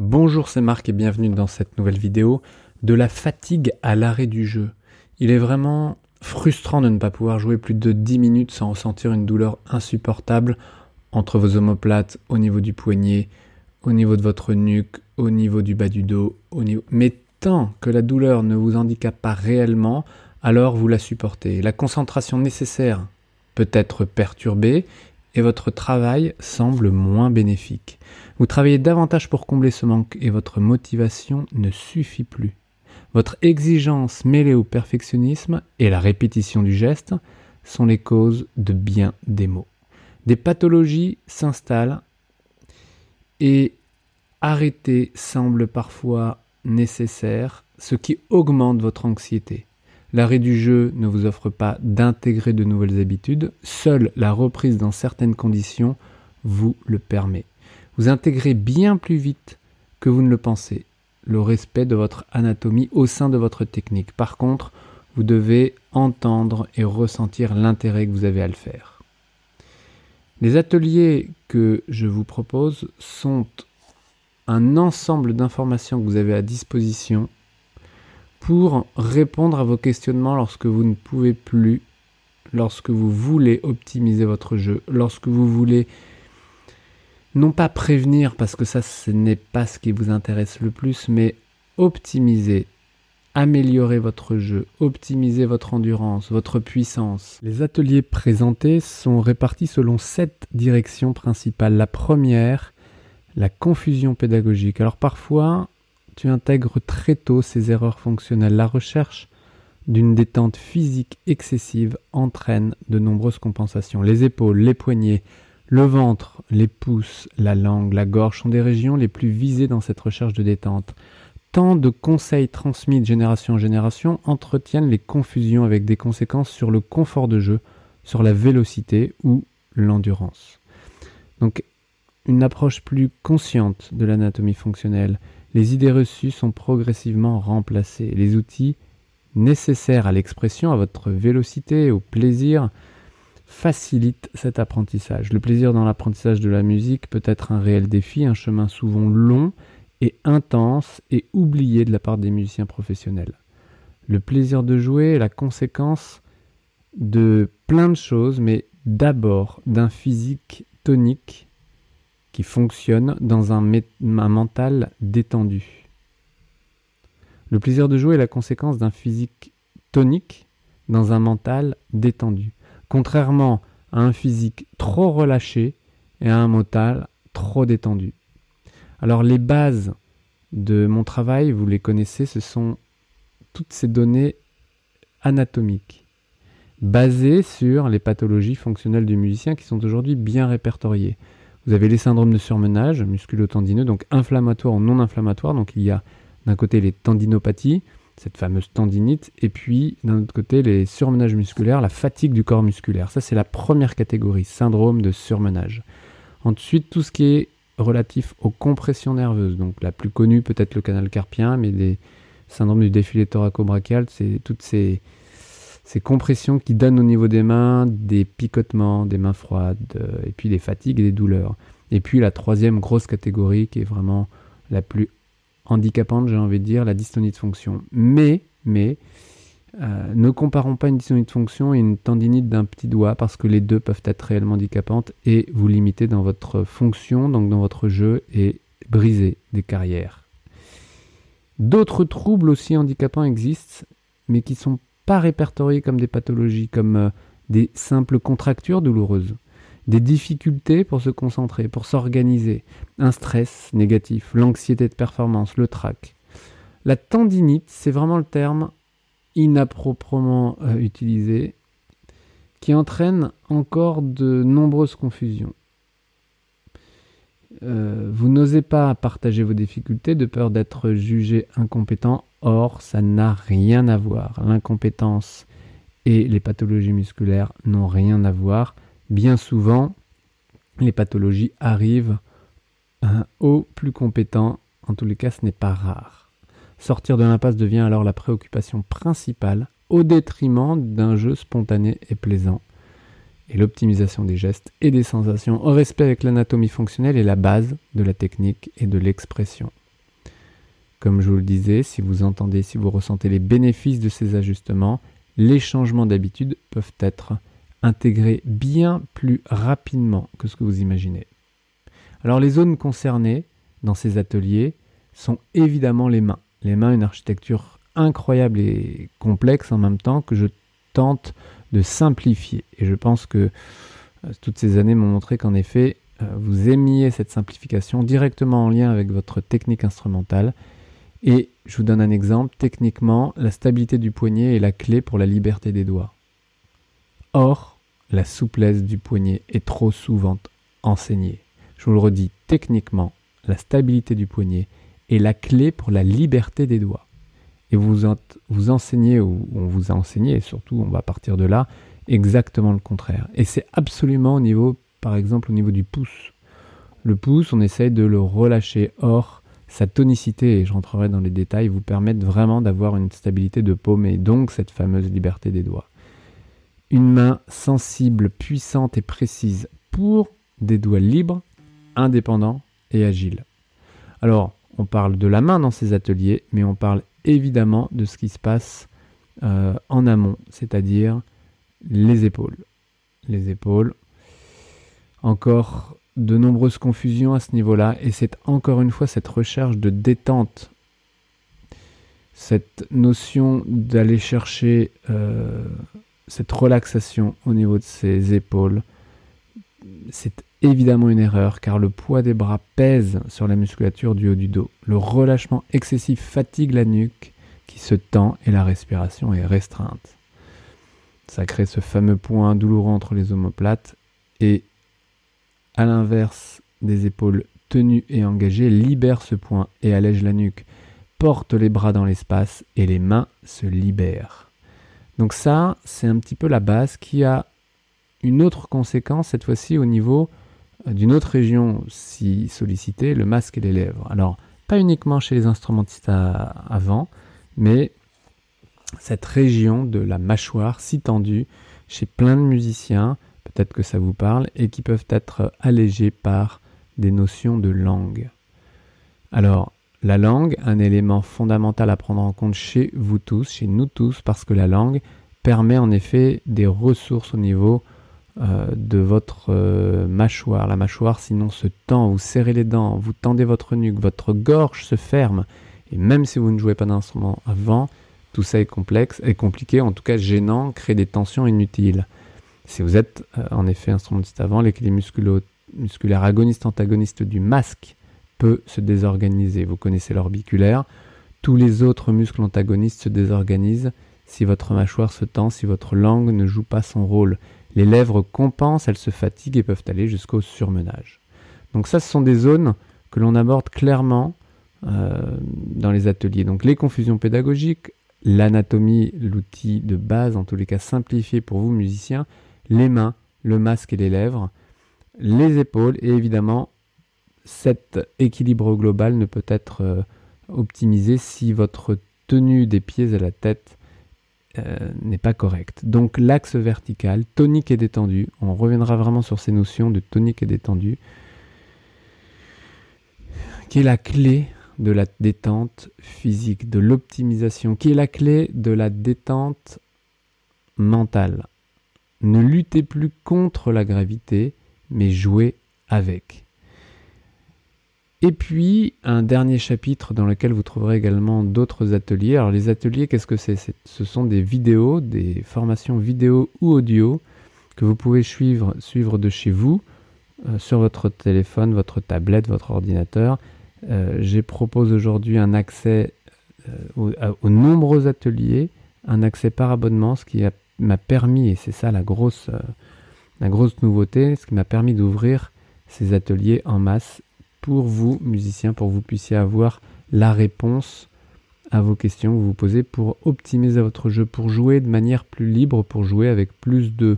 Bonjour, c'est Marc et bienvenue dans cette nouvelle vidéo de la fatigue à l'arrêt du jeu. Il est vraiment frustrant de ne pas pouvoir jouer plus de 10 minutes sans ressentir une douleur insupportable entre vos omoplates, au niveau du poignet, au niveau de votre nuque, au niveau du bas du dos, au niveau... Mais tant que la douleur ne vous handicape pas réellement, alors vous la supportez. La concentration nécessaire peut être perturbée et votre travail semble moins bénéfique. Vous travaillez davantage pour combler ce manque et votre motivation ne suffit plus. Votre exigence mêlée au perfectionnisme et la répétition du geste sont les causes de bien des maux. Des pathologies s'installent et arrêter semble parfois nécessaire, ce qui augmente votre anxiété. L'arrêt du jeu ne vous offre pas d'intégrer de nouvelles habitudes, seule la reprise dans certaines conditions vous le permet. Vous intégrez bien plus vite que vous ne le pensez le respect de votre anatomie au sein de votre technique. Par contre, vous devez entendre et ressentir l'intérêt que vous avez à le faire. Les ateliers que je vous propose sont un ensemble d'informations que vous avez à disposition pour répondre à vos questionnements lorsque vous ne pouvez plus, lorsque vous voulez optimiser votre jeu, lorsque vous voulez non pas prévenir, parce que ça ce n'est pas ce qui vous intéresse le plus, mais optimiser, améliorer votre jeu, optimiser votre endurance, votre puissance. Les ateliers présentés sont répartis selon sept directions principales. La première, la confusion pédagogique. Alors parfois, tu intègres très tôt ces erreurs fonctionnelles. La recherche d'une détente physique excessive entraîne de nombreuses compensations. Les épaules, les poignets, le ventre, les pouces, la langue, la gorge sont des régions les plus visées dans cette recherche de détente. Tant de conseils transmis de génération en génération entretiennent les confusions avec des conséquences sur le confort de jeu, sur la vélocité ou l'endurance. Une approche plus consciente de l'anatomie fonctionnelle les idées reçues sont progressivement remplacées. Les outils nécessaires à l'expression, à votre vélocité, au plaisir, facilitent cet apprentissage. Le plaisir dans l'apprentissage de la musique peut être un réel défi, un chemin souvent long et intense et oublié de la part des musiciens professionnels. Le plaisir de jouer est la conséquence de plein de choses, mais d'abord d'un physique tonique qui fonctionne dans un, mental détendu. Le plaisir de jouer est la conséquence d'un physique tonique dans un mental détendu, contrairement à un physique trop relâché et à un mental trop détendu. Alors les bases de mon travail, vous les connaissez, ce sont toutes ces données anatomiques, basées sur les pathologies fonctionnelles du musicien qui sont aujourd'hui bien répertoriées. Vous avez les syndromes de surmenage musculo-tendineux, donc inflammatoires ou non inflammatoires. Donc il y a d'un côté les tendinopathies, cette fameuse tendinite, et puis d'un autre côté les surmenages musculaires, la fatigue du corps musculaire. Ça c'est la première catégorie, syndrome de surmenage. Ensuite, tout ce qui est relatif aux compressions nerveuses. Donc la plus connue peut-être le canal carpien, mais des syndromes du défilé thoraco-brachial, c'est toutes ces ces compressions qui donnent au niveau des mains des picotements, des mains froides, euh, et puis des fatigues et des douleurs. Et puis la troisième grosse catégorie qui est vraiment la plus handicapante, j'ai envie de dire, la dystonie de fonction. Mais, mais, euh, ne comparons pas une dystonie de fonction et une tendinite d'un petit doigt parce que les deux peuvent être réellement handicapantes et vous limiter dans votre fonction, donc dans votre jeu et briser des carrières. D'autres troubles aussi handicapants existent, mais qui sont pas comme des pathologies, comme euh, des simples contractures douloureuses, des difficultés pour se concentrer, pour s'organiser, un stress négatif, l'anxiété de performance, le trac. La tendinite, c'est vraiment le terme inappropriément euh, utilisé qui entraîne encore de nombreuses confusions. Euh, vous n'osez pas partager vos difficultés de peur d'être jugé incompétent. Or, ça n'a rien à voir. L'incompétence et les pathologies musculaires n'ont rien à voir. Bien souvent, les pathologies arrivent aux plus compétents. En tous les cas, ce n'est pas rare. Sortir de l'impasse devient alors la préoccupation principale au détriment d'un jeu spontané et plaisant et l'optimisation des gestes et des sensations au respect avec l'anatomie fonctionnelle est la base de la technique et de l'expression. Comme je vous le disais, si vous entendez, si vous ressentez les bénéfices de ces ajustements, les changements d'habitude peuvent être intégrés bien plus rapidement que ce que vous imaginez. Alors les zones concernées dans ces ateliers sont évidemment les mains. Les mains, une architecture incroyable et complexe en même temps que je tente de simplifier. Et je pense que euh, toutes ces années m'ont montré qu'en effet, euh, vous aimiez cette simplification directement en lien avec votre technique instrumentale. Et je vous donne un exemple. Techniquement, la stabilité du poignet est la clé pour la liberté des doigts. Or, la souplesse du poignet est trop souvent enseignée. Je vous le redis, techniquement, la stabilité du poignet est la clé pour la liberté des doigts. Et vous, vous enseignez, ou on vous a enseigné, et surtout on va partir de là, exactement le contraire. Et c'est absolument au niveau, par exemple, au niveau du pouce. Le pouce, on essaye de le relâcher. Or, sa tonicité, et je rentrerai dans les détails, vous permettent vraiment d'avoir une stabilité de paume et donc cette fameuse liberté des doigts. Une main sensible, puissante et précise pour des doigts libres, indépendants et agiles. Alors, on parle de la main dans ces ateliers, mais on parle évidemment de ce qui se passe euh, en amont, c'est-à-dire les épaules. Les épaules. Encore de nombreuses confusions à ce niveau-là, et c'est encore une fois cette recherche de détente, cette notion d'aller chercher euh, cette relaxation au niveau de ses épaules, c'est évidemment une erreur car le poids des bras pèse sur la musculature du haut du dos. Le relâchement excessif fatigue la nuque qui se tend et la respiration est restreinte. Ça crée ce fameux point douloureux entre les omoplates et à l'inverse des épaules tenues et engagées, libère ce point et allège la nuque, porte les bras dans l'espace et les mains se libèrent. Donc ça, c'est un petit peu la base qui a une autre conséquence, cette fois-ci au niveau euh, d'une autre région si sollicitée, le masque et les lèvres. Alors, pas uniquement chez les instrumentistes avant, mais cette région de la mâchoire si tendue chez plein de musiciens, peut-être que ça vous parle, et qui peuvent être allégés par des notions de langue. Alors, la langue, un élément fondamental à prendre en compte chez vous tous, chez nous tous, parce que la langue permet en effet des ressources au niveau euh, de votre euh, mâchoire. La mâchoire sinon se tend, vous serrez les dents, vous tendez votre nuque, votre gorge se ferme. Et même si vous ne jouez pas d'instrument avant, tout ça est complexe, est compliqué, en tout cas gênant, crée des tensions inutiles. Si vous êtes euh, en effet instrumentiste avant, l'équilibre musculaire agoniste-antagoniste du masque peut se désorganiser. Vous connaissez l'orbiculaire. Tous les autres muscles antagonistes se désorganisent si votre mâchoire se tend, si votre langue ne joue pas son rôle. Les lèvres compensent, elles se fatiguent et peuvent aller jusqu'au surmenage. Donc ça, ce sont des zones que l'on aborde clairement euh, dans les ateliers. Donc les confusions pédagogiques, l'anatomie, l'outil de base, en tous les cas simplifié pour vous musiciens, les mains, le masque et les lèvres, les épaules et évidemment cet équilibre global ne peut être euh, optimisé si votre tenue des pieds à la tête euh, n'est pas correcte. Donc l'axe vertical, tonique et détendu, on reviendra vraiment sur ces notions de tonique et détendu, qui est la clé de la détente physique, de l'optimisation, qui est la clé de la détente mentale. Ne luttez plus contre la gravité, mais jouez avec. Et puis, un dernier chapitre dans lequel vous trouverez également d'autres ateliers. Alors, les ateliers, qu'est-ce que c'est? Ce sont des vidéos, des formations vidéo ou audio que vous pouvez suivre, de chez vous, euh, sur votre téléphone, votre tablette, votre ordinateur. Euh, J'ai propose aujourd'hui un accès euh, aux, nombreux ateliers, un accès par abonnement, ce qui m'a permis, et c'est ça la grosse, la grosse nouveauté, ce qui m'a permis d'ouvrir ces ateliers en masse pour vous, musiciens, pour que vous puissiez avoir la réponse à vos questions que vous vous posez pour optimiser votre jeu, pour jouer de manière plus libre, pour jouer avec plus de,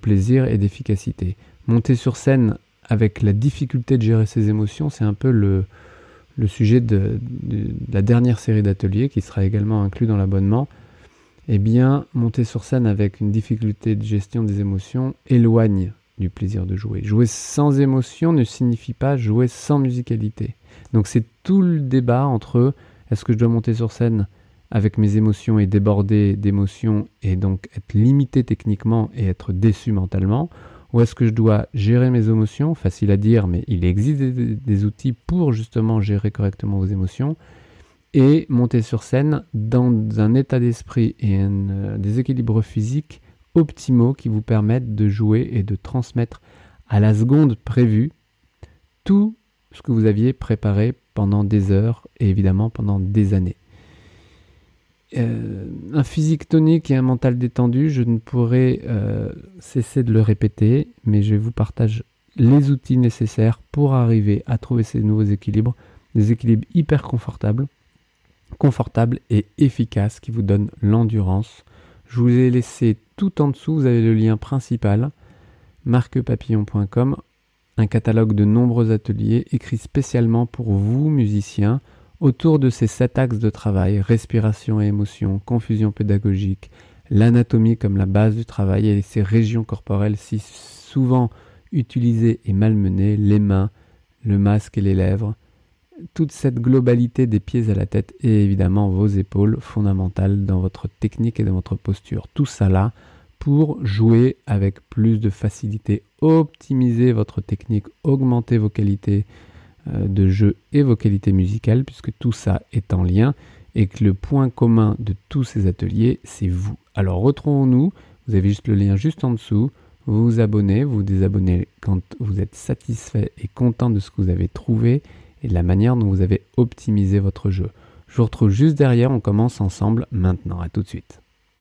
plaisir et d'efficacité. Monter sur scène avec la difficulté de gérer ses émotions, c'est un peu le, sujet de, la dernière série d'ateliers qui sera également inclus dans l'abonnement. Eh bien, monter sur scène avec une difficulté de gestion des émotions éloigne du plaisir de jouer. Jouer sans émotion ne signifie pas jouer sans musicalité. Donc c'est tout le débat entre est-ce que je dois monter sur scène avec mes émotions et déborder d'émotions et donc être limité techniquement et être déçu mentalement Ou est-ce que je dois gérer mes émotions? Facile à dire, mais il existe des, outils pour justement gérer correctement vos émotions et monter sur scène dans un état d'esprit et un euh, des équilibres physiques optimaux qui vous permettent de jouer et de transmettre à la seconde prévue tout ce que vous aviez préparé pendant des heures et évidemment pendant des années. Euh, un physique tonique et un mental détendu, je ne pourrai euh, cesser de le répéter, mais je vous partage les outils nécessaires pour arriver à trouver ces nouveaux équilibres, des équilibres hyper confortables, confortables et efficaces qui vous donnent l'endurance. Je vous ai laissé tout en dessous, vous avez le lien principal, marquepapillon.com, un catalogue de nombreux ateliers écrits spécialement pour vous, musiciens, autour de ces sept axes de travail, respiration et émotion, confusion pédagogique, l'anatomie comme la base du travail et ces régions corporelles si souvent utilisées et malmenées, les mains, le masque et les lèvres, toute cette globalité des pieds à la tête et évidemment vos épaules fondamentales dans votre technique et dans votre posture. Tout ça là pour jouer avec plus de facilité, optimiser votre technique, augmenter vos qualités euh, de jeu et vos qualités musicales, puisque tout ça est en lien et que le point commun de tous ces ateliers, c'est vous. Alors retrouvons-nous, vous avez juste le lien juste en dessous, vous abonnez, vous désabonnez quand vous êtes satisfait et content de ce que vous avez trouvé et de la manière dont vous avez optimisé votre jeu. Je vous retrouve juste derrière, on commence ensemble maintenant, à tout de suite.